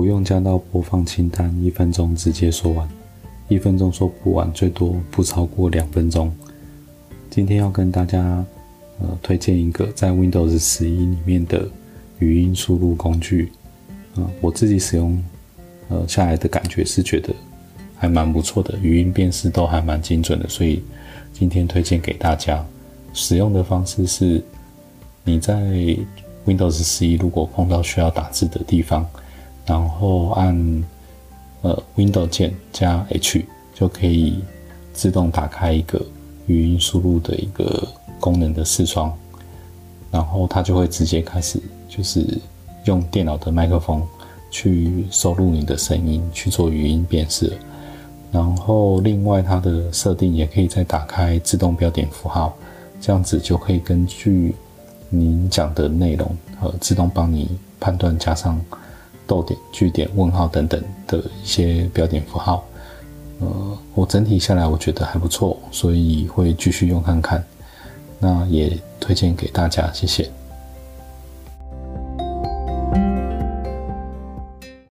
不用加到播放清单，一分钟直接说完，一分钟说不完，最多不超过两分钟。今天要跟大家呃推荐一个在 Windows 十一里面的语音输入工具，啊，我自己使用呃下来的感觉是觉得还蛮不错的，语音辨识都还蛮精准的，所以今天推荐给大家。使用的方式是，你在 Windows 十一如果碰到需要打字的地方。然后按呃 Window 键加 H 就可以自动打开一个语音输入的一个功能的视窗，然后它就会直接开始就是用电脑的麦克风去收录你的声音去做语音辨识。然后另外它的设定也可以再打开自动标点符号，这样子就可以根据您讲的内容呃自动帮你判断加上。逗点、句点、问号等等的一些标点符号，呃，我整体下来我觉得还不错，所以会继续用看看。那也推荐给大家，谢谢。